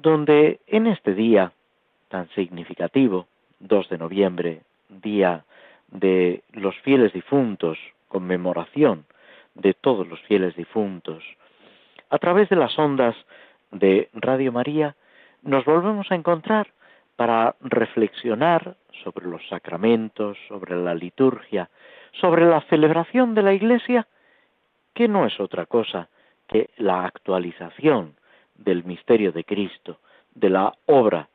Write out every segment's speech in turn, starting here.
donde en este día tan significativo, 2 de noviembre, día de los fieles difuntos, conmemoración de todos los fieles difuntos, a través de las ondas de Radio María, nos volvemos a encontrar para reflexionar sobre los sacramentos, sobre la liturgia, sobre la celebración de la Iglesia, que no es otra cosa que la actualización del misterio de Cristo, de la obra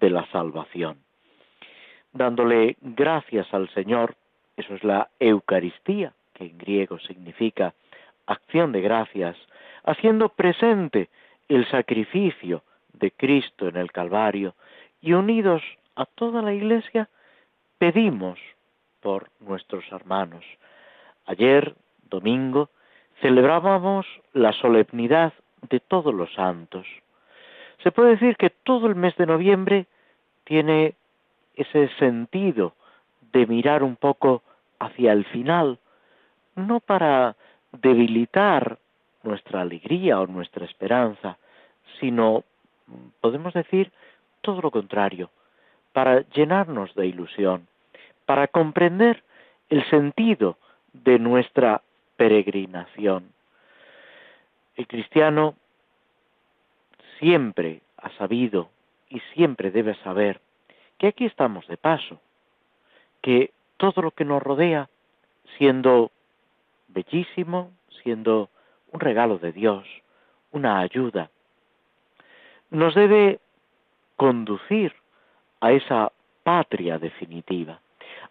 de la salvación. Dándole gracias al Señor, eso es la Eucaristía, que en griego significa acción de gracias, haciendo presente el sacrificio de Cristo en el Calvario y unidos a toda la Iglesia, pedimos por nuestros hermanos. Ayer, domingo, celebrábamos la solemnidad de todos los santos. Se puede decir que todo el mes de noviembre tiene ese sentido de mirar un poco hacia el final, no para debilitar nuestra alegría o nuestra esperanza, sino, podemos decir, todo lo contrario, para llenarnos de ilusión, para comprender el sentido de nuestra peregrinación. El cristiano siempre ha sabido y siempre debe saber que aquí estamos de paso, que todo lo que nos rodea, siendo bellísimo, siendo un regalo de Dios, una ayuda, nos debe conducir a esa patria definitiva.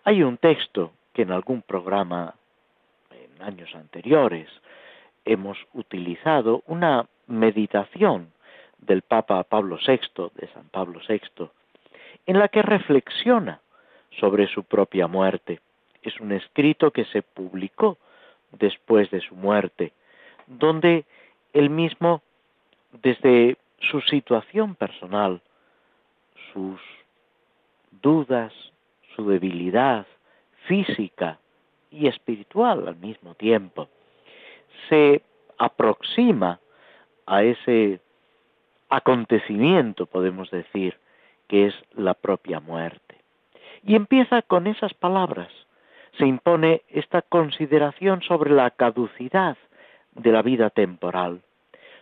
Hay un texto que en algún programa en años anteriores hemos utilizado una meditación del Papa Pablo VI, de San Pablo VI, en la que reflexiona sobre su propia muerte. Es un escrito que se publicó después de su muerte, donde él mismo, desde su situación personal, sus dudas, su debilidad física y espiritual al mismo tiempo, se aproxima a ese acontecimiento, podemos decir, que es la propia muerte. Y empieza con esas palabras. Se impone esta consideración sobre la caducidad de la vida temporal,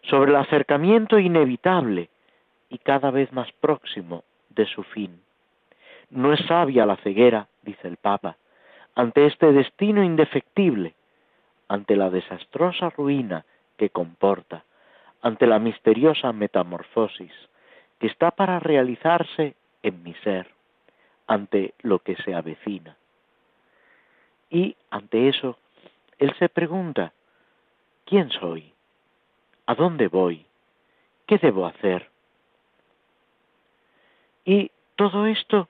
sobre el acercamiento inevitable y cada vez más próximo de su fin. No es sabia la ceguera, dice el Papa, ante este destino indefectible, ante la desastrosa ruina que comporta, ante la misteriosa metamorfosis que está para realizarse en mi ser, ante lo que se avecina. Y ante eso, él se pregunta, ¿quién soy? ¿A dónde voy? ¿Qué debo hacer? Y todo esto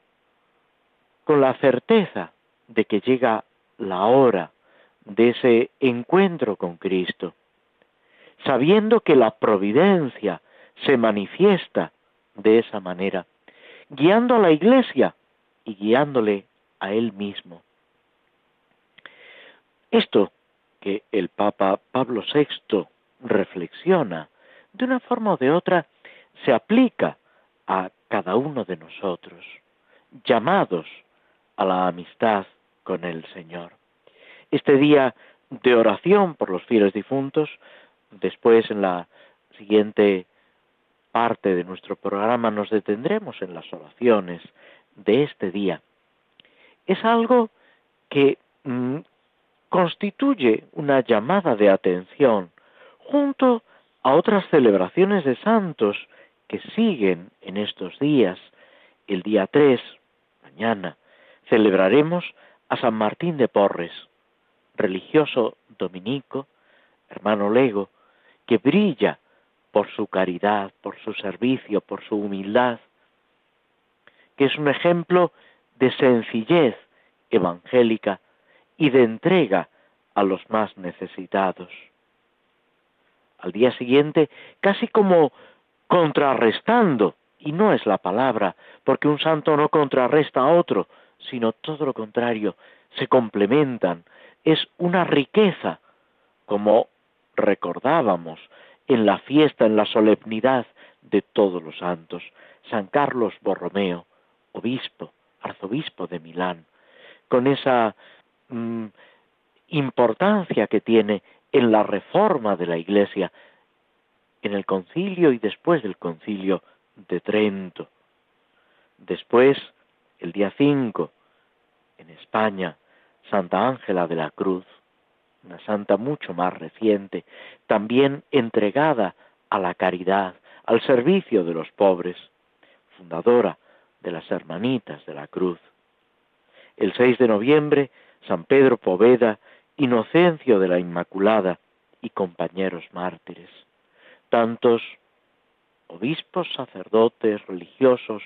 con la certeza de que llega la hora de ese encuentro con Cristo, sabiendo que la providencia se manifiesta de esa manera, guiando a la iglesia y guiándole a él mismo. Esto que el Papa Pablo VI reflexiona, de una forma o de otra, se aplica a cada uno de nosotros, llamados a la amistad con el Señor. Este día de oración por los fieles difuntos Después, en la siguiente parte de nuestro programa, nos detendremos en las oraciones de este día. Es algo que mm, constituye una llamada de atención junto a otras celebraciones de santos que siguen en estos días. El día 3, mañana, celebraremos a San Martín de Porres, religioso dominico, hermano lego, que brilla por su caridad, por su servicio, por su humildad, que es un ejemplo de sencillez evangélica y de entrega a los más necesitados. Al día siguiente, casi como contrarrestando, y no es la palabra, porque un santo no contrarresta a otro, sino todo lo contrario, se complementan, es una riqueza, como recordábamos en la fiesta, en la solemnidad de todos los santos. San Carlos Borromeo, obispo, arzobispo de Milán, con esa mm, importancia que tiene en la reforma de la Iglesia, en el concilio y después del concilio de Trento. Después, el día 5, en España, Santa Ángela de la Cruz, una santa mucho más reciente, también entregada a la caridad, al servicio de los pobres, fundadora de las Hermanitas de la Cruz. El 6 de noviembre, San Pedro Poveda, Inocencio de la Inmaculada y compañeros mártires. Tantos obispos, sacerdotes, religiosos,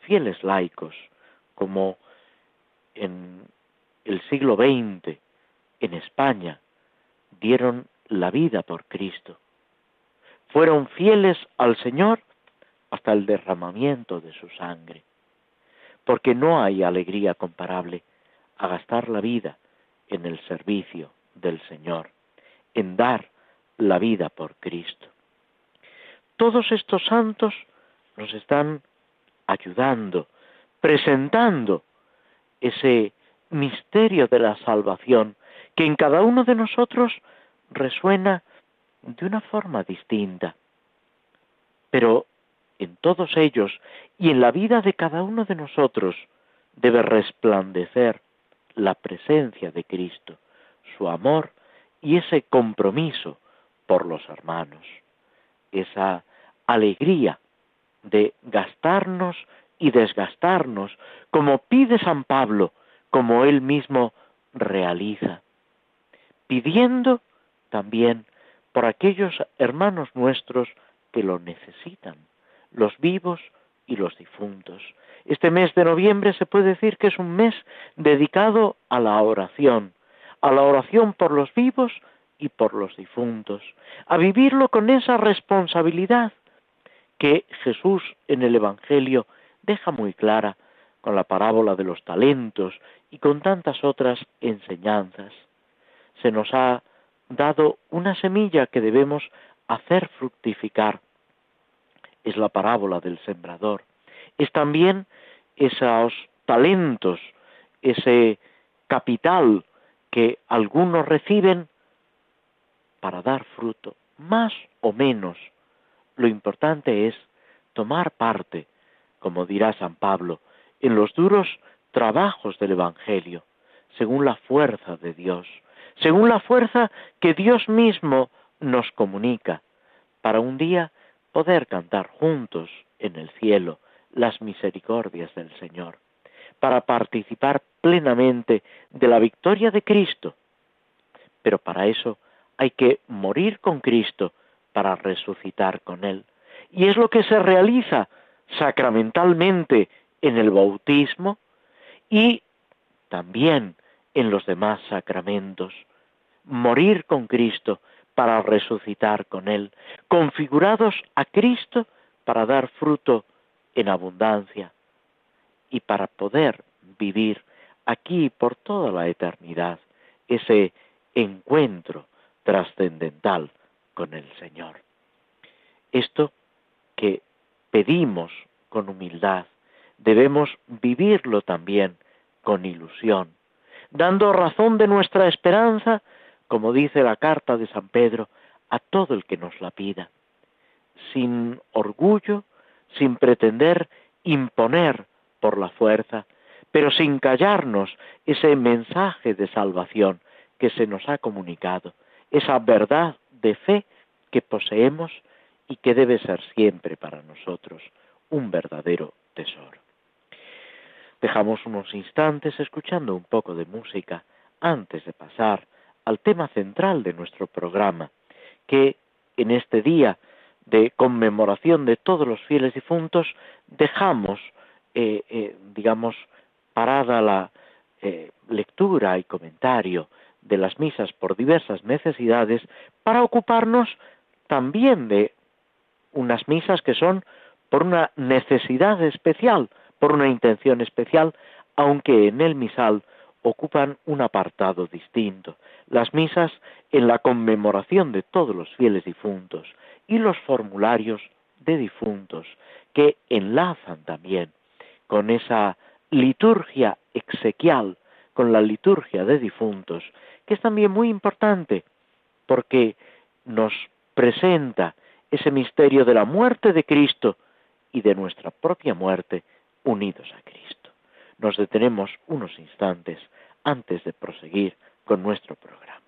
fieles laicos, como en el siglo XX, en España, dieron la vida por Cristo. Fueron fieles al Señor hasta el derramamiento de su sangre, porque no hay alegría comparable a gastar la vida en el servicio del Señor, en dar la vida por Cristo. Todos estos santos nos están ayudando, presentando ese misterio de la salvación que en cada uno de nosotros resuena de una forma distinta. Pero en todos ellos y en la vida de cada uno de nosotros debe resplandecer la presencia de Cristo, su amor y ese compromiso por los hermanos, esa alegría de gastarnos y desgastarnos, como pide San Pablo, como él mismo realiza, pidiendo también por aquellos hermanos nuestros que lo necesitan, los vivos y los difuntos. Este mes de noviembre se puede decir que es un mes dedicado a la oración, a la oración por los vivos y por los difuntos, a vivirlo con esa responsabilidad que Jesús en el Evangelio deja muy clara con la parábola de los talentos y con tantas otras enseñanzas. Se nos ha dado una semilla que debemos hacer fructificar. Es la parábola del sembrador. Es también esos talentos, ese capital que algunos reciben para dar fruto, más o menos. Lo importante es tomar parte, como dirá San Pablo, en los duros trabajos del Evangelio, según la fuerza de Dios, según la fuerza que Dios mismo nos comunica, para un día poder cantar juntos en el cielo las misericordias del Señor, para participar plenamente de la victoria de Cristo. Pero para eso hay que morir con Cristo para resucitar con Él. Y es lo que se realiza sacramentalmente en el bautismo y también en los demás sacramentos. Morir con Cristo para resucitar con Él, configurados a Cristo para dar fruto en abundancia y para poder vivir aquí por toda la eternidad ese encuentro trascendental con el Señor. Esto que pedimos con humildad, debemos vivirlo también con ilusión, dando razón de nuestra esperanza, como dice la carta de San Pedro, a todo el que nos la pida, sin orgullo, sin pretender imponer por la fuerza, pero sin callarnos ese mensaje de salvación que se nos ha comunicado, esa verdad de fe que poseemos y que debe ser siempre para nosotros un verdadero tesoro. Dejamos unos instantes escuchando un poco de música antes de pasar al tema central de nuestro programa, que en este día de conmemoración de todos los fieles difuntos dejamos eh, eh, digamos, parada la lectura y comentario de las misas por diversas necesidades para ocuparnos también de unas misas que son por una necesidad especial, por una intención especial, aunque en el misal ocupan un apartado distinto. Las misas en la conmemoración de todos los fieles difuntos y los formularios de difuntos que enlazan también con esa liturgia exequial, con la liturgia de difuntos, que es también muy importante porque nos presenta ese misterio de la muerte de Cristo y de nuestra propia muerte unidos a Cristo. Nos detenemos unos instantes antes de proseguir con nuestro programa.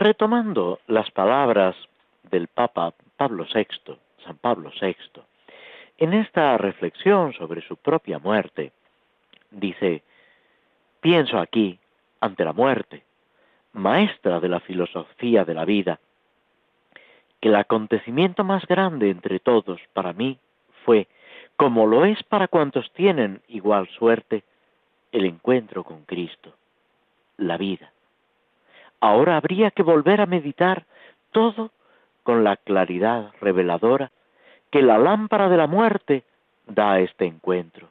Retomando las palabras del Papa Pablo VI, San Pablo VI, en esta reflexión sobre su propia muerte, dice, pienso aquí, ante la muerte, maestra de la filosofía de la vida, que el acontecimiento más grande entre todos para mí fue, como lo es para cuantos tienen igual suerte, el encuentro con Cristo, la vida. Ahora habría que volver a meditar todo con la claridad reveladora que la lámpara de la muerte da a este encuentro.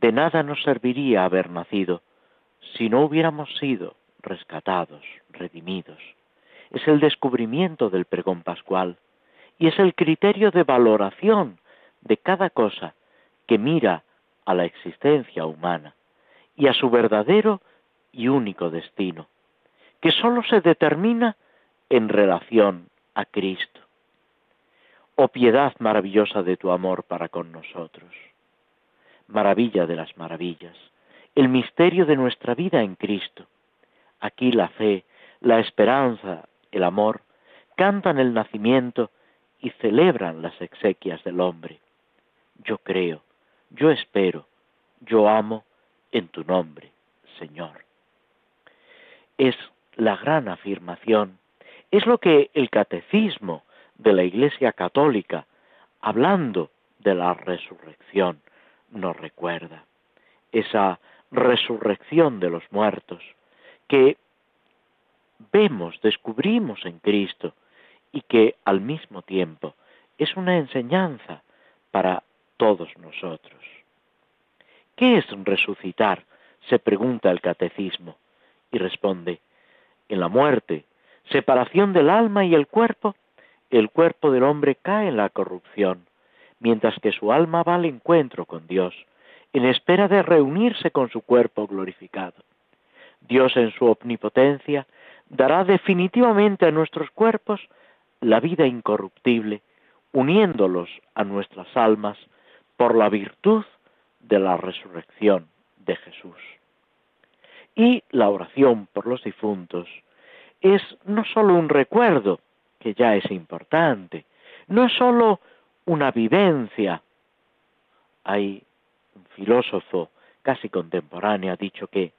De nada nos serviría haber nacido si no hubiéramos sido rescatados, redimidos. Es el descubrimiento del pregón pascual y es el criterio de valoración de cada cosa que mira a la existencia humana y a su verdadero y único destino, que sólo se determina en relación a Cristo. Oh piedad maravillosa de tu amor para con nosotros, maravilla de las maravillas, el misterio de nuestra vida en Cristo. Aquí la fe, la esperanza, el amor, cantan el nacimiento y celebran las exequias del hombre. Yo creo, yo espero, yo amo en tu nombre, Señor. Es la gran afirmación, es lo que el catecismo de la Iglesia Católica, hablando de la resurrección, nos recuerda. Esa resurrección de los muertos que vemos, descubrimos en Cristo y que al mismo tiempo es una enseñanza para todos nosotros. ¿Qué es resucitar? se pregunta el catecismo y responde, en la muerte, separación del alma y el cuerpo, el cuerpo del hombre cae en la corrupción, mientras que su alma va al encuentro con Dios, en espera de reunirse con su cuerpo glorificado. Dios en su omnipotencia dará definitivamente a nuestros cuerpos la vida incorruptible, uniéndolos a nuestras almas por la virtud de la resurrección de Jesús. Y la oración por los difuntos es no sólo un recuerdo, que ya es importante, no es sólo una vivencia. Hay un filósofo casi contemporáneo ha dicho que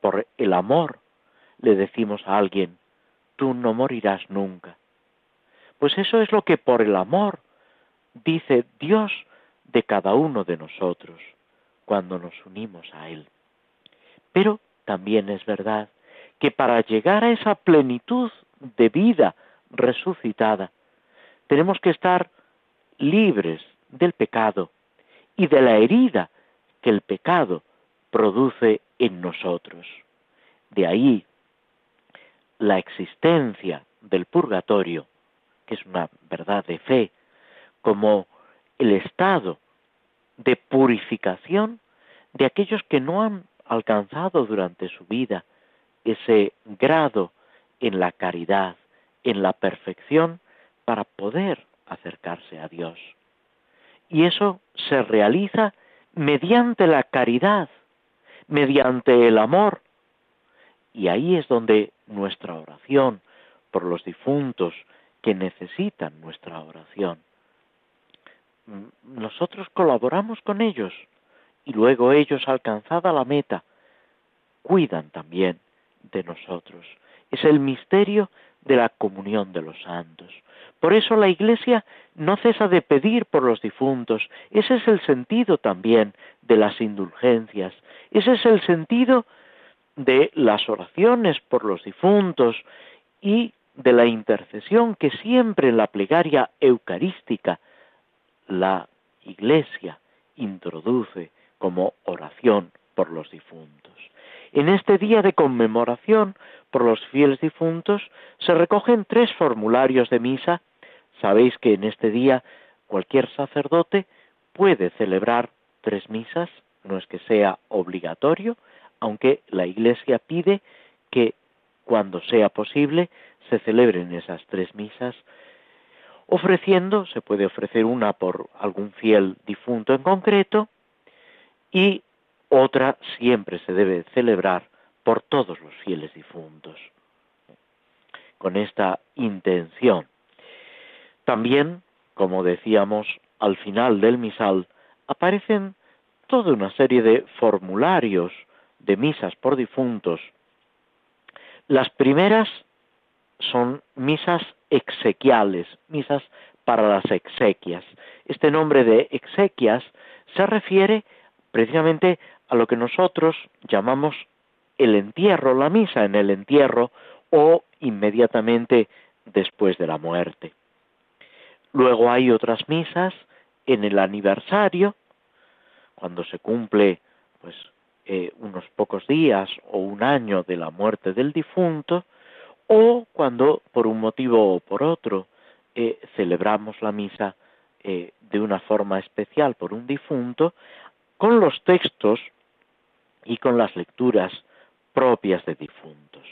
por el amor le decimos a alguien, tú no morirás nunca. Pues eso es lo que por el amor dice Dios de cada uno de nosotros cuando nos unimos a Él. Pero también es verdad que para llegar a esa plenitud de vida resucitada, tenemos que estar libres del pecado y de la herida que el pecado produce en nosotros. De ahí la existencia del purgatorio, que es una verdad de fe, como el estado de purificación de aquellos que no han alcanzado durante su vida ese grado en la caridad, en la perfección, para poder acercarse a Dios. Y eso se realiza mediante la caridad, mediante el amor. Y ahí es donde nuestra oración por los difuntos que necesitan nuestra oración. Nosotros colaboramos con ellos y luego ellos, alcanzada la meta, cuidan también de nosotros. Es el misterio de la comunión de los santos. Por eso la Iglesia no cesa de pedir por los difuntos. Ese es el sentido también de las indulgencias. Ese es el sentido de las oraciones por los difuntos y de la intercesión que siempre en la plegaria eucarística la Iglesia introduce como oración por los difuntos. En este día de conmemoración por los fieles difuntos se recogen tres formularios de misa. Sabéis que en este día cualquier sacerdote puede celebrar tres misas, no es que sea obligatorio, aunque la Iglesia pide que cuando sea posible se celebren esas tres misas, ofreciendo, se puede ofrecer una por algún fiel difunto en concreto, y otra siempre se debe celebrar por todos los fieles difuntos, con esta intención. También, como decíamos, al final del misal aparecen toda una serie de formularios de misas por difuntos. Las primeras son misas exequiales, misas para las exequias. Este nombre de exequias se refiere precisamente a lo que nosotros llamamos el entierro, la misa en el entierro o inmediatamente después de la muerte. Luego hay otras misas en el aniversario, cuando se cumple pues eh, unos pocos días o un año de la muerte del difunto, o cuando por un motivo o por otro eh, celebramos la misa eh, de una forma especial por un difunto, con los textos y con las lecturas propias de difuntos.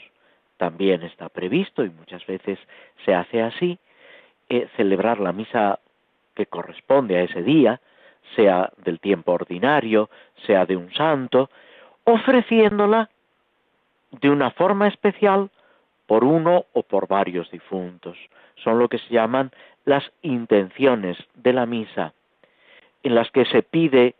También está previsto, y muchas veces se hace así, eh, celebrar la misa que corresponde a ese día, sea del tiempo ordinario, sea de un santo, ofreciéndola de una forma especial por uno o por varios difuntos. Son lo que se llaman las intenciones de la misa, en las que se pide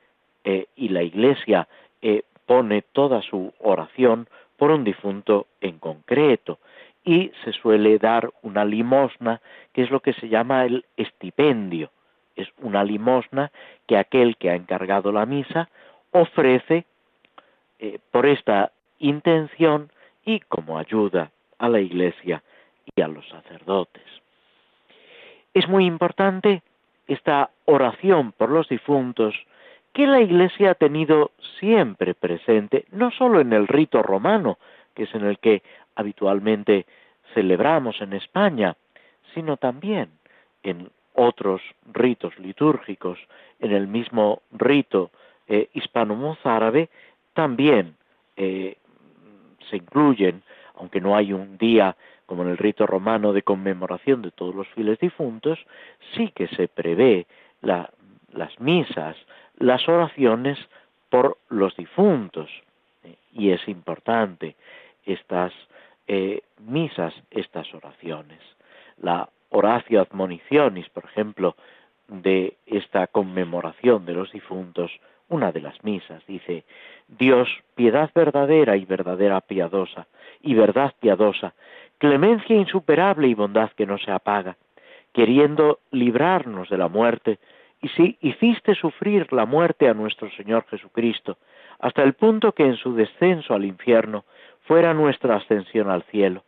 eh, y la Iglesia eh, pone toda su oración por un difunto en concreto y se suele dar una limosna que es lo que se llama el estipendio. Es una limosna que aquel que ha encargado la misa ofrece eh, por esta intención y como ayuda a la Iglesia y a los sacerdotes. Es muy importante esta oración por los difuntos que la Iglesia ha tenido siempre presente, no solo en el rito romano, que es en el que habitualmente celebramos en España, sino también en otros ritos litúrgicos, en el mismo rito eh, hispano-mozárabe, también eh, se incluyen, aunque no hay un día como en el rito romano de conmemoración de todos los fieles difuntos, sí que se prevé las misas, las oraciones por los difuntos. Y es importante estas eh, misas, estas oraciones. La Horacio Admonicionis, por ejemplo, de esta conmemoración de los difuntos, una de las misas, dice, Dios, piedad verdadera y verdadera piadosa, y verdad piadosa, clemencia insuperable y bondad que no se apaga, queriendo librarnos de la muerte, y si hiciste sufrir la muerte a nuestro Señor Jesucristo, hasta el punto que en su descenso al infierno fuera nuestra ascensión al cielo.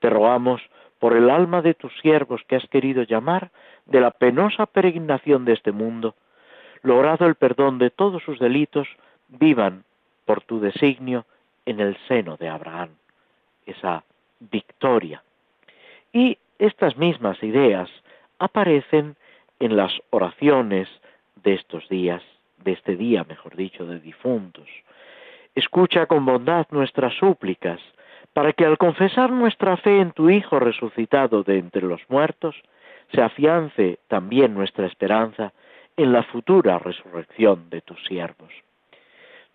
Te rogamos, por el alma de tus siervos que has querido llamar de la penosa peregrinación de este mundo, logrado el perdón de todos sus delitos, vivan por tu designio en el seno de Abraham. Esa victoria. Y estas mismas ideas aparecen en las oraciones de estos días, de este día, mejor dicho, de difuntos. Escucha con bondad nuestras súplicas, para que al confesar nuestra fe en tu Hijo resucitado de entre los muertos, se afiance también nuestra esperanza en la futura resurrección de tus siervos.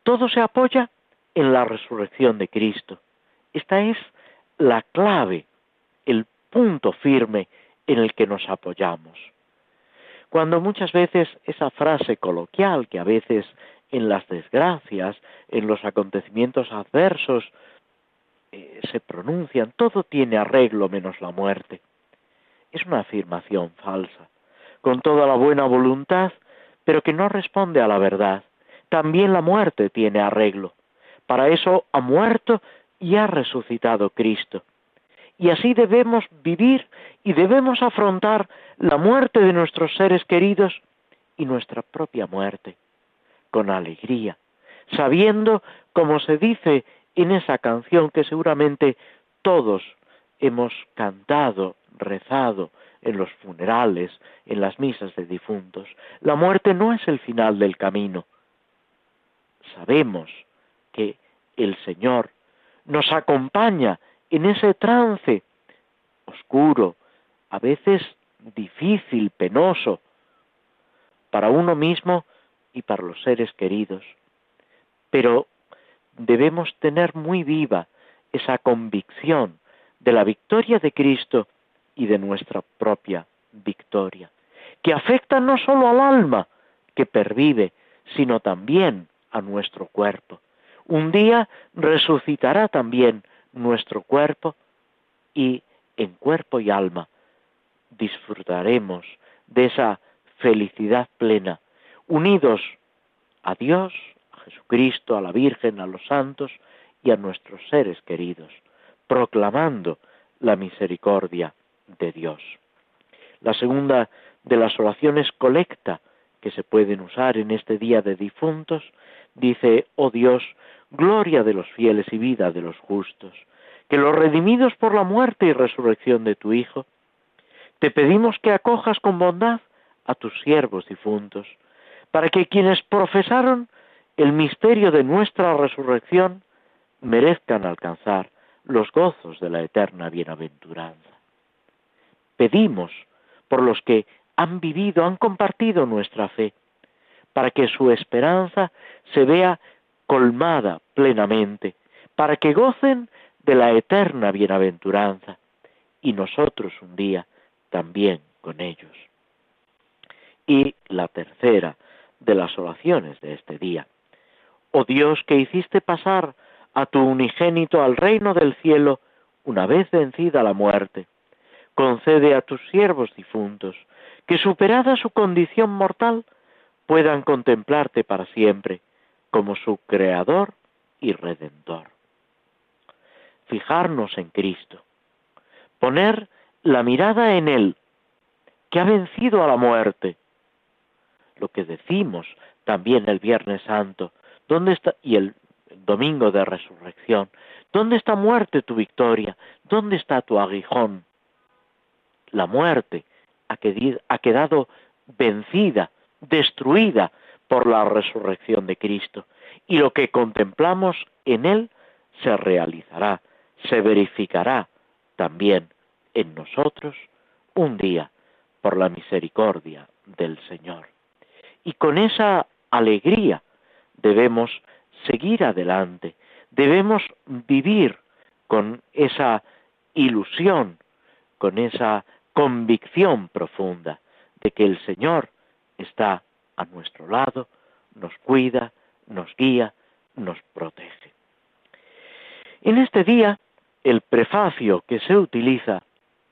Todo se apoya en la resurrección de Cristo. Esta es la clave, el punto firme en el que nos apoyamos. Cuando muchas veces esa frase coloquial que a veces en las desgracias, en los acontecimientos adversos, eh, se pronuncian, todo tiene arreglo menos la muerte. Es una afirmación falsa, con toda la buena voluntad, pero que no responde a la verdad. También la muerte tiene arreglo. Para eso ha muerto y ha resucitado Cristo. Y así debemos vivir y debemos afrontar la muerte de nuestros seres queridos y nuestra propia muerte con alegría, sabiendo, como se dice en esa canción que seguramente todos hemos cantado, rezado en los funerales, en las misas de difuntos, la muerte no es el final del camino. Sabemos que el Señor nos acompaña en ese trance oscuro, a veces difícil, penoso, para uno mismo y para los seres queridos. Pero debemos tener muy viva esa convicción de la victoria de Cristo y de nuestra propia victoria, que afecta no solo al alma que pervive, sino también a nuestro cuerpo. Un día resucitará también nuestro cuerpo y en cuerpo y alma disfrutaremos de esa felicidad plena, unidos a Dios, a Jesucristo, a la Virgen, a los santos y a nuestros seres queridos, proclamando la misericordia de Dios. La segunda de las oraciones colecta que se pueden usar en este día de difuntos dice, oh Dios, gloria de los fieles y vida de los justos, que los redimidos por la muerte y resurrección de tu Hijo, te pedimos que acojas con bondad a tus siervos difuntos, para que quienes profesaron el misterio de nuestra resurrección, merezcan alcanzar los gozos de la eterna bienaventuranza. Pedimos por los que han vivido, han compartido nuestra fe, para que su esperanza se vea colmada plenamente, para que gocen de la eterna bienaventuranza, y nosotros un día también con ellos. Y la tercera de las oraciones de este día. Oh Dios que hiciste pasar a tu unigénito al reino del cielo una vez vencida la muerte, concede a tus siervos difuntos que superada su condición mortal puedan contemplarte para siempre como su creador y redentor. Fijarnos en Cristo, poner la mirada en Él, que ha vencido a la muerte. Lo que decimos también el Viernes Santo, ¿dónde está? y el domingo de resurrección, ¿dónde está muerte tu victoria? ¿Dónde está tu aguijón? La muerte ha quedado vencida, destruida por la resurrección de Cristo. Y lo que contemplamos en Él se realizará, se verificará también en nosotros un día por la misericordia del Señor. Y con esa alegría debemos seguir adelante, debemos vivir con esa ilusión, con esa convicción profunda de que el Señor está a nuestro lado, nos cuida, nos guía, nos protege. En este día, el prefacio que se utiliza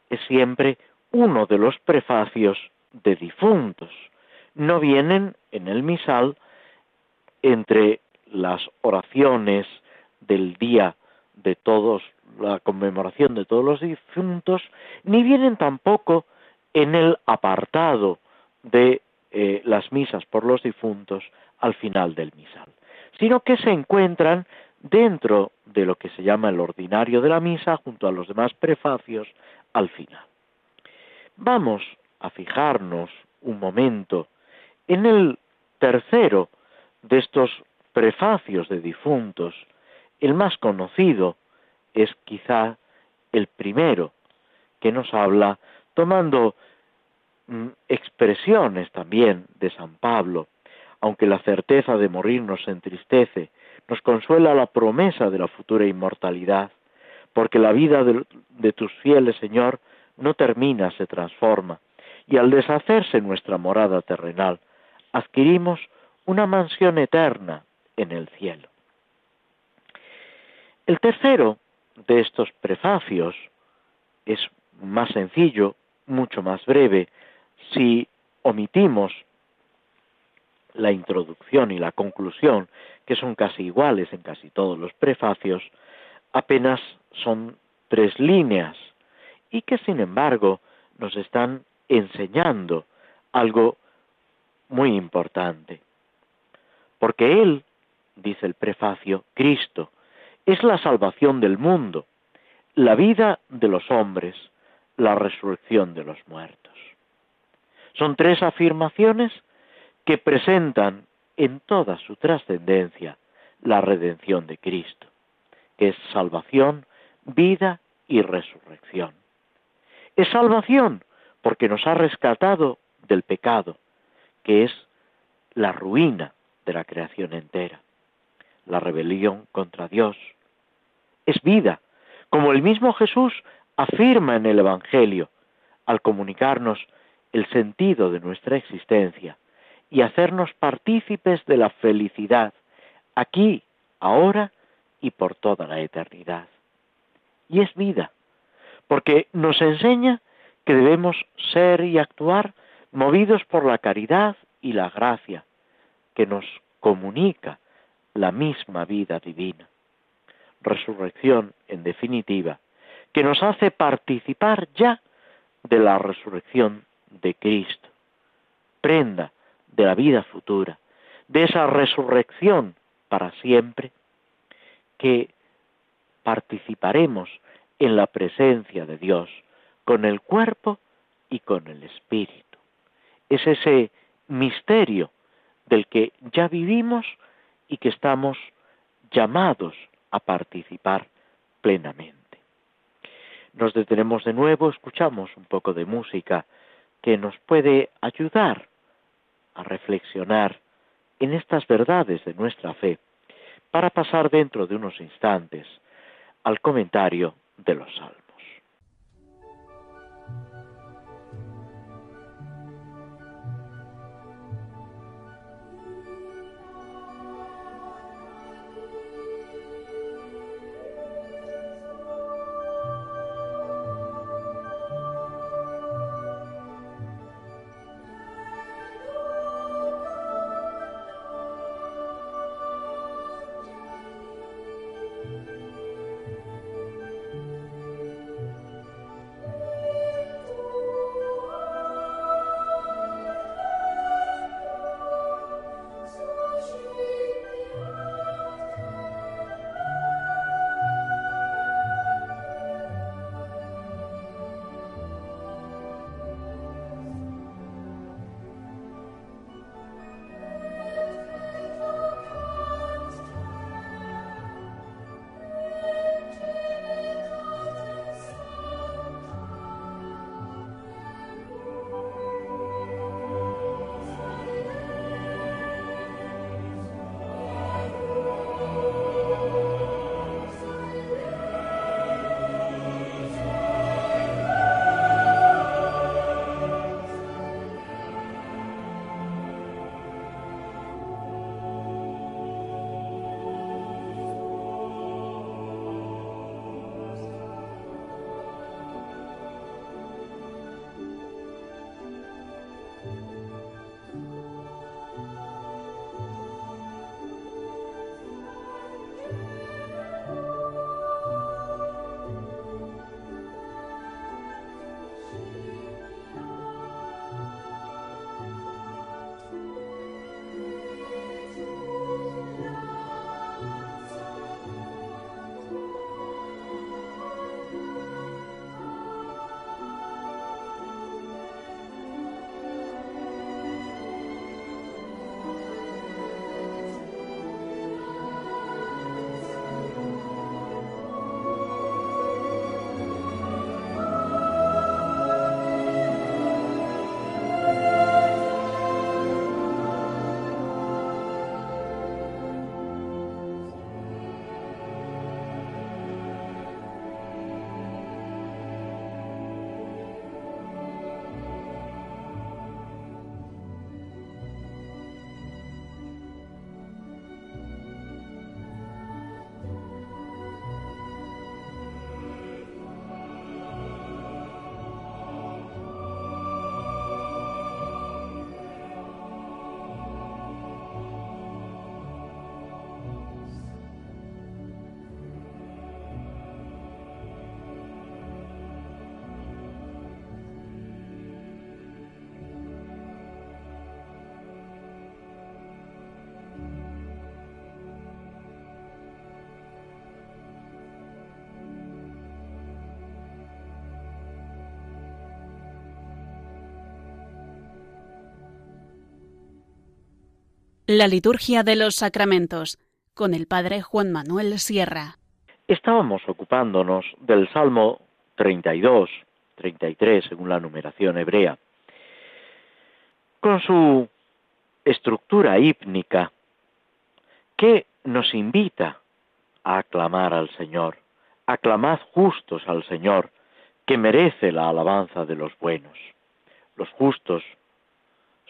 es siempre uno de los prefacios de difuntos. No vienen en el misal entre las oraciones del día de todos, la conmemoración de todos los difuntos, ni vienen tampoco en el apartado de eh, las misas por los difuntos al final del misal, sino que se encuentran dentro de lo que se llama el ordinario de la misa, junto a los demás prefacios, al final. Vamos a fijarnos un momento en el tercero de estos prefacios de difuntos, el más conocido es quizá el primero, que nos habla tomando expresiones también de San Pablo, aunque la certeza de morir nos entristece, nos consuela la promesa de la futura inmortalidad, porque la vida de, de tus fieles, Señor, no termina, se transforma, y al deshacerse nuestra morada terrenal, adquirimos una mansión eterna en el cielo. El tercero de estos prefacios es más sencillo, mucho más breve, si omitimos la introducción y la conclusión, que son casi iguales en casi todos los prefacios, apenas son tres líneas y que sin embargo nos están enseñando algo muy importante. Porque Él dice el prefacio, Cristo es la salvación del mundo, la vida de los hombres, la resurrección de los muertos. Son tres afirmaciones que presentan en toda su trascendencia la redención de Cristo, que es salvación, vida y resurrección. Es salvación porque nos ha rescatado del pecado, que es la ruina de la creación entera la rebelión contra Dios. Es vida, como el mismo Jesús afirma en el Evangelio, al comunicarnos el sentido de nuestra existencia y hacernos partícipes de la felicidad, aquí, ahora y por toda la eternidad. Y es vida, porque nos enseña que debemos ser y actuar movidos por la caridad y la gracia, que nos comunica la misma vida divina. Resurrección, en definitiva, que nos hace participar ya de la resurrección de Cristo. Prenda de la vida futura, de esa resurrección para siempre, que participaremos en la presencia de Dios con el cuerpo y con el espíritu. Es ese misterio del que ya vivimos y que estamos llamados a participar plenamente. Nos detenemos de nuevo, escuchamos un poco de música que nos puede ayudar a reflexionar en estas verdades de nuestra fe para pasar dentro de unos instantes al comentario de los salmos. La liturgia de los sacramentos con el Padre Juan Manuel Sierra. Estábamos ocupándonos del Salmo 32, 33 según la numeración hebrea, con su estructura hípnica que nos invita a aclamar al Señor. Aclamad justos al Señor, que merece la alabanza de los buenos. Los justos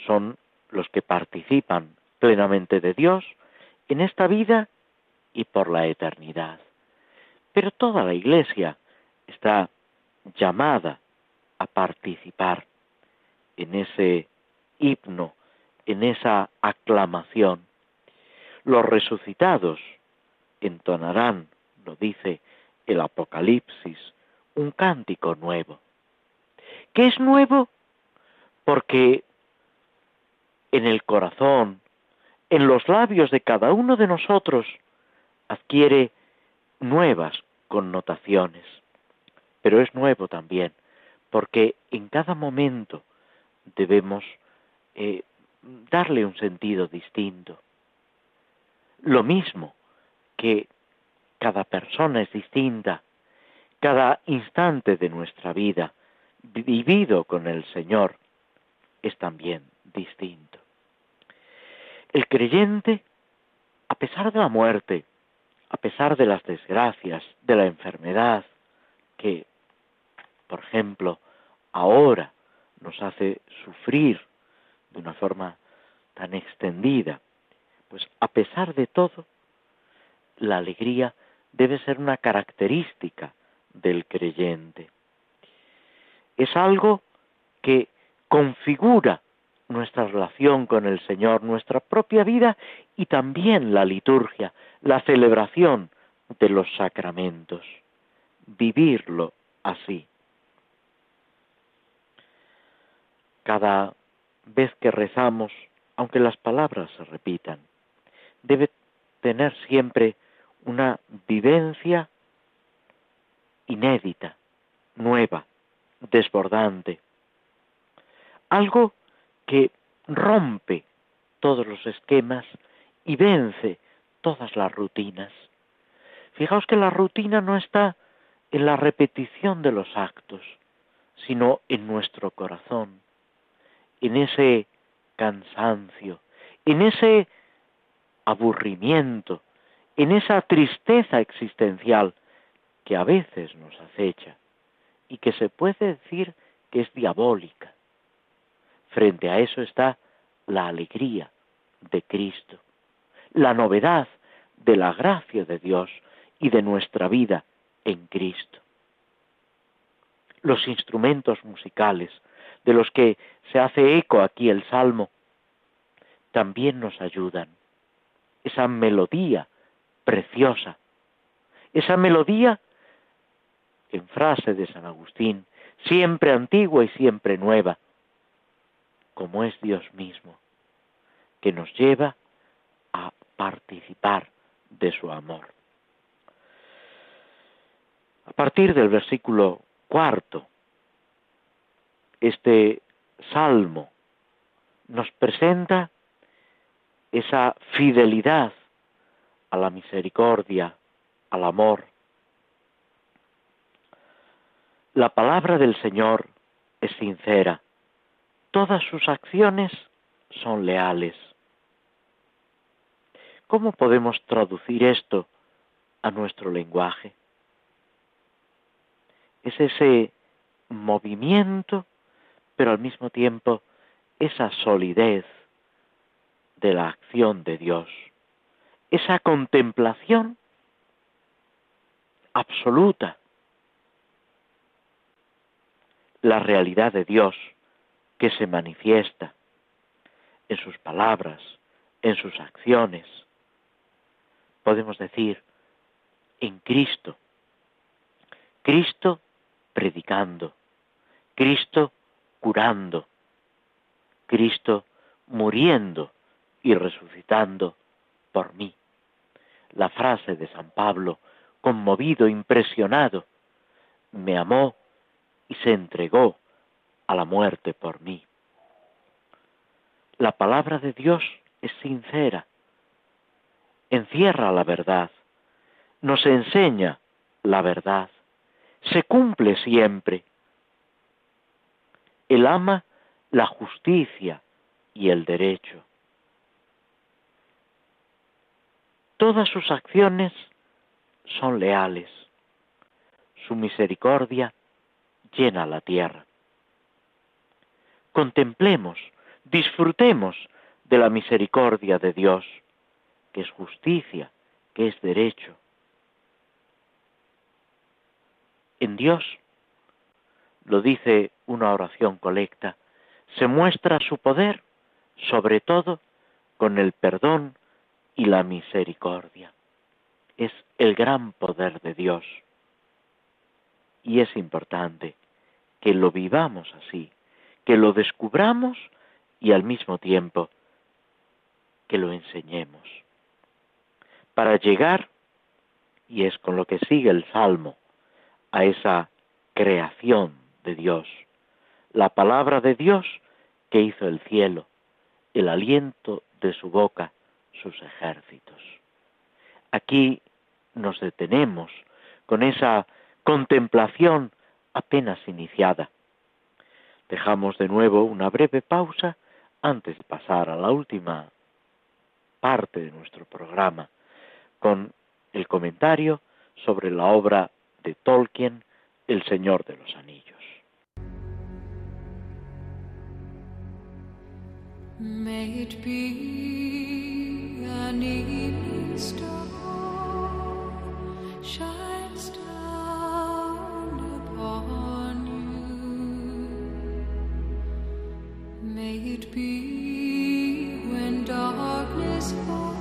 son los que participan plenamente de Dios en esta vida y por la eternidad. Pero toda la Iglesia está llamada a participar en ese himno, en esa aclamación. Los resucitados entonarán, lo dice el Apocalipsis, un cántico nuevo. ¿Qué es nuevo? Porque en el corazón, en los labios de cada uno de nosotros adquiere nuevas connotaciones. Pero es nuevo también, porque en cada momento debemos eh, darle un sentido distinto. lo mismo que cada persona es distinta, cada instante de nuestra vida vivido con el Señor es también distinto. El creyente, a pesar de la muerte, a pesar de las desgracias, de la enfermedad, que, por ejemplo, ahora nos hace sufrir de una forma tan extendida, pues a pesar de todo, la alegría debe ser una característica del creyente. Es algo que configura nuestra relación con el Señor, nuestra propia vida y también la liturgia, la celebración de los sacramentos. Vivirlo así. Cada vez que rezamos, aunque las palabras se repitan, debe tener siempre una vivencia inédita, nueva, desbordante. Algo que rompe todos los esquemas y vence todas las rutinas. Fijaos que la rutina no está en la repetición de los actos, sino en nuestro corazón, en ese cansancio, en ese aburrimiento, en esa tristeza existencial que a veces nos acecha y que se puede decir que es diabólica. Frente a eso está la alegría de Cristo, la novedad de la gracia de Dios y de nuestra vida en Cristo. Los instrumentos musicales de los que se hace eco aquí el Salmo también nos ayudan. Esa melodía preciosa, esa melodía, en frase de San Agustín, siempre antigua y siempre nueva, como es Dios mismo, que nos lleva a participar de su amor. A partir del versículo cuarto, este salmo nos presenta esa fidelidad a la misericordia, al amor. La palabra del Señor es sincera, todas sus acciones son leales. ¿Cómo podemos traducir esto a nuestro lenguaje? Es ese movimiento, pero al mismo tiempo esa solidez de la acción de Dios, esa contemplación absoluta, la realidad de Dios que se manifiesta en sus palabras, en sus acciones. Podemos decir, en Cristo. Cristo predicando, Cristo curando, Cristo muriendo y resucitando por mí. La frase de San Pablo, conmovido, impresionado, me amó y se entregó a la muerte por mí. La palabra de Dios es sincera, encierra la verdad, nos enseña la verdad, se cumple siempre. Él ama la justicia y el derecho. Todas sus acciones son leales. Su misericordia llena la tierra. Contemplemos, disfrutemos de la misericordia de Dios, que es justicia, que es derecho. En Dios, lo dice una oración colecta, se muestra su poder, sobre todo con el perdón y la misericordia. Es el gran poder de Dios. Y es importante que lo vivamos así, que lo descubramos y al mismo tiempo que lo enseñemos. Para llegar, y es con lo que sigue el Salmo, a esa creación de Dios, la palabra de Dios que hizo el cielo, el aliento de su boca, sus ejércitos. aquí nos detenemos con esa contemplación apenas iniciada. Dejamos de nuevo una breve pausa antes de pasar a la última parte de nuestro programa con el comentario sobre la obra de Tolkien, El Señor de los Anillos. May it be when darkness falls,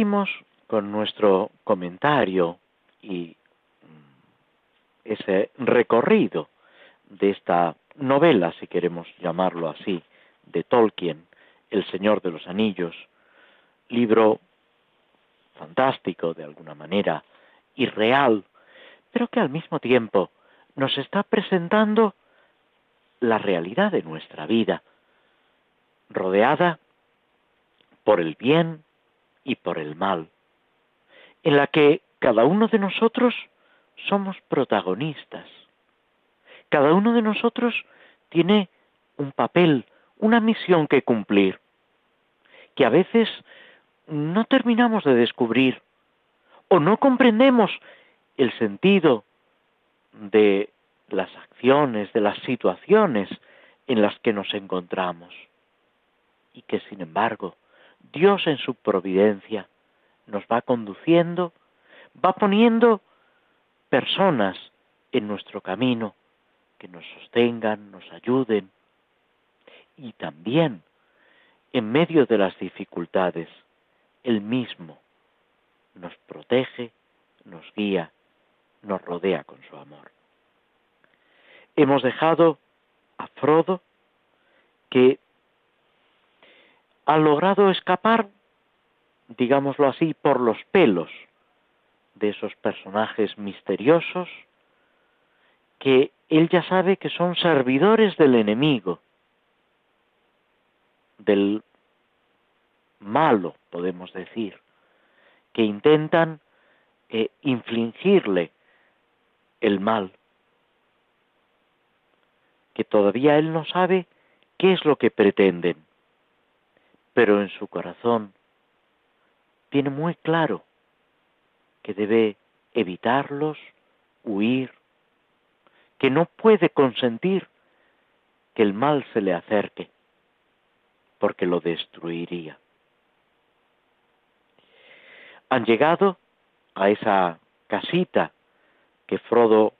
Seguimos con nuestro comentario y mm, ese recorrido de esta novela, si queremos llamarlo así, de Tolkien, El Señor de los Anillos, libro fantástico de alguna manera, irreal, pero que al mismo tiempo nos está presentando la realidad de nuestra vida, rodeada por el bien y por el mal, en la que cada uno de nosotros somos protagonistas. Cada uno de nosotros tiene un papel, una misión que cumplir, que a veces no terminamos de descubrir o no comprendemos el sentido de las acciones, de las situaciones en las que nos encontramos. Y que sin embargo, Dios en su providencia nos va conduciendo, va poniendo personas en nuestro camino que nos sostengan, nos ayuden. Y también, en medio de las dificultades, Él mismo nos protege, nos guía, nos rodea con su amor. Hemos dejado a Frodo que ha logrado escapar, digámoslo así, por los pelos de esos personajes misteriosos que él ya sabe que son servidores del enemigo, del malo, podemos decir, que intentan eh, infligirle el mal, que todavía él no sabe qué es lo que pretenden, pero en su corazón tiene muy claro que debe evitarlos, huir, que no puede consentir que el mal se le acerque, porque lo destruiría. Han llegado a esa casita que Frodo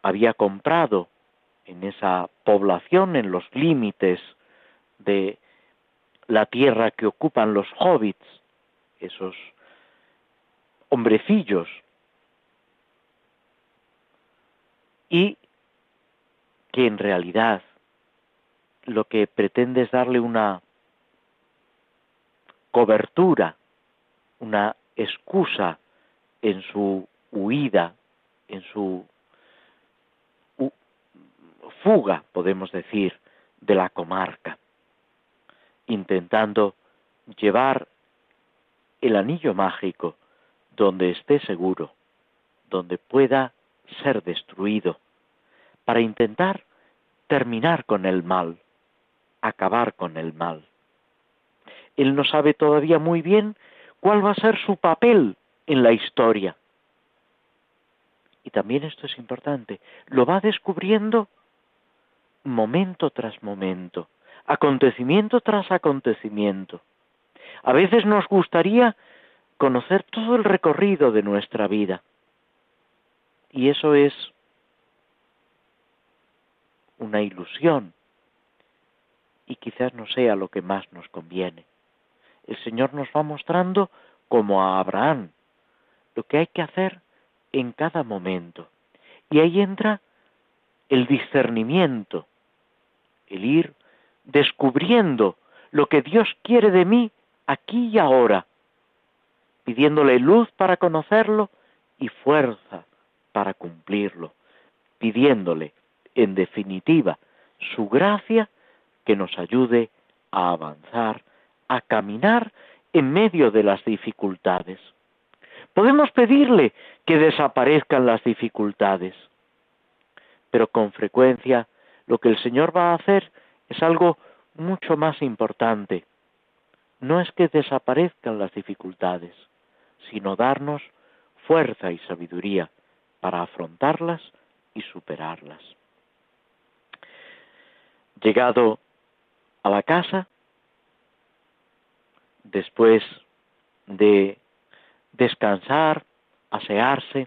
había comprado en esa población, en los límites de la tierra que ocupan los hobbits, esos hombrecillos. Y que en realidad lo que pretende es darle una cobertura, una excusa en su huida, en su fuga, podemos decir, de la comarca, intentando llevar el anillo mágico donde esté seguro, donde pueda ser destruido, para intentar terminar con el mal, acabar con el mal. Él no sabe todavía muy bien cuál va a ser su papel en la historia. Y también esto es importante, lo va descubriendo momento tras momento, acontecimiento tras acontecimiento. A veces nos gustaría conocer todo el recorrido de nuestra vida. Y eso es una ilusión y quizás no sea lo que más nos conviene. El Señor nos va mostrando, como a Abraham, lo que hay que hacer en cada momento. Y ahí entra el discernimiento, el ir descubriendo lo que Dios quiere de mí aquí y ahora, pidiéndole luz para conocerlo y fuerza para cumplirlo, pidiéndole en definitiva, su gracia que nos ayude a avanzar, a caminar en medio de las dificultades. Podemos pedirle que desaparezcan las dificultades, pero con frecuencia lo que el Señor va a hacer es algo mucho más importante. No es que desaparezcan las dificultades, sino darnos fuerza y sabiduría para afrontarlas y superarlas. Llegado a la casa, después de descansar, asearse,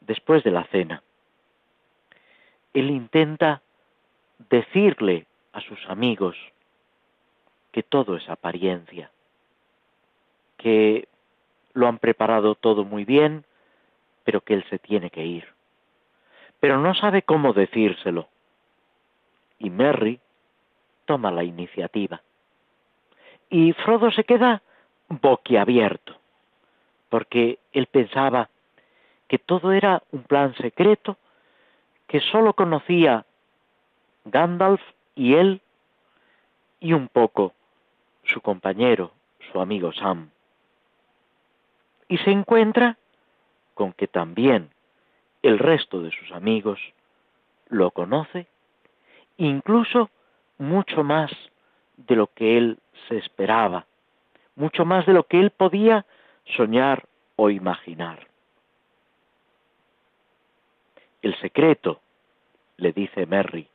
después de la cena, él intenta decirle a sus amigos que todo es apariencia, que lo han preparado todo muy bien, pero que él se tiene que ir. Pero no sabe cómo decírselo y Merry toma la iniciativa. Y Frodo se queda boquiabierto, porque él pensaba que todo era un plan secreto que sólo conocía Gandalf y él y un poco su compañero, su amigo Sam. Y se encuentra con que también el resto de sus amigos lo conoce, incluso mucho más de lo que él se esperaba, mucho más de lo que él podía soñar o imaginar. El secreto, le dice Merry,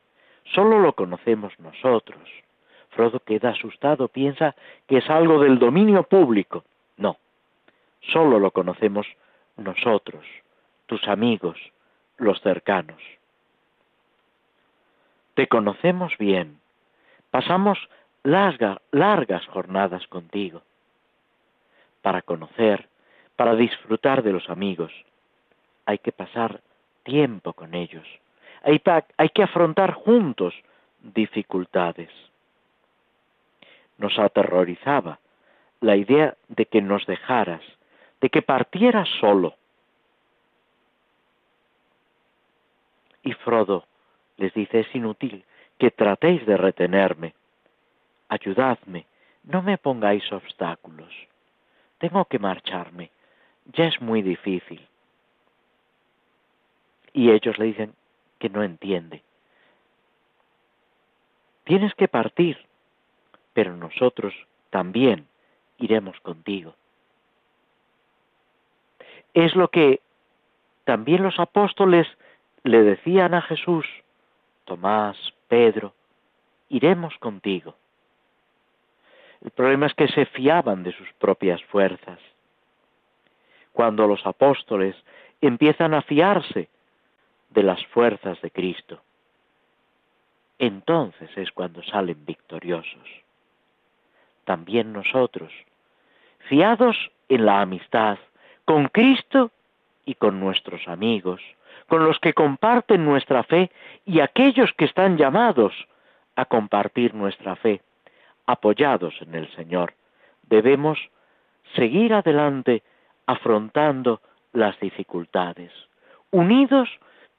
solo lo conocemos nosotros. Frodo queda asustado, piensa que es algo del dominio público. No, solo lo conocemos nosotros, tus amigos, los cercanos. Te conocemos bien, pasamos largas jornadas contigo para conocer, para disfrutar de los amigos. Hay que pasar tiempo con ellos. Hay, que afrontar juntos dificultades. Nos aterrorizaba la idea de que nos dejaras, de que partieras solo. Y Frodo les dice, es inútil que tratéis de retenerme. Ayudadme, no me pongáis obstáculos. Tengo que marcharme. Ya es muy difícil. Y ellos le dicen que no entiende. Tienes que partir, pero nosotros también iremos contigo. Es lo que también los apóstoles le decían a Jesús, Tomás, Pedro, iremos contigo. El problema es que se fiaban de sus propias fuerzas. Cuando los apóstoles empiezan a fiarse de las fuerzas de Cristo. Entonces es cuando salen victoriosos. También nosotros, fiados en la amistad con Cristo y con nuestros amigos, con los que comparten nuestra fe y aquellos que están llamados a compartir nuestra fe, apoyados en el Señor, debemos seguir adelante afrontando las dificultades, unidos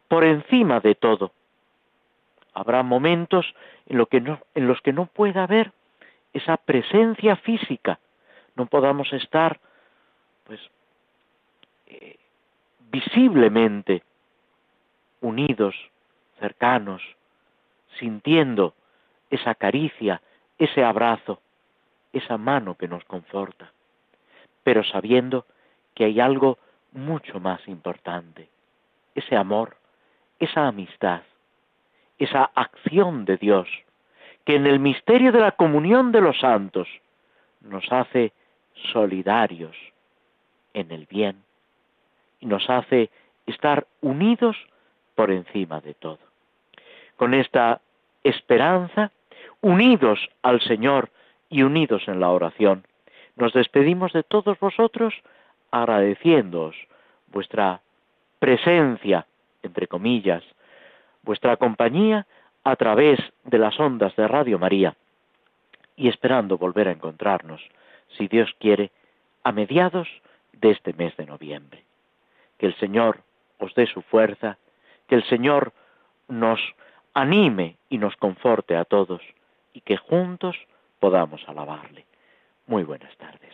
por encima de todo. Habrá momentos en, los que no pueda haber esa presencia física, no podamos estar pues eh, visiblemente unidos, cercanos, sintiendo esa caricia, ese abrazo, esa mano que nos conforta, pero sabiendo que hay algo mucho más importante, ese amor esa amistad, esa acción de Dios, que en el misterio de la comunión de los santos nos hace solidarios en el bien y nos hace estar unidos por encima de todo. Con esta esperanza, unidos al Señor y unidos en la oración, nos despedimos de todos vosotros agradeciéndoos vuestra presencia entre comillas, vuestra compañía a través de las ondas de Radio María y esperando volver a encontrarnos, si Dios quiere, a mediados de este mes de noviembre. Que el Señor os dé su fuerza, que el Señor nos anime y nos conforte a todos y que juntos podamos alabarle. Muy buenas tardes.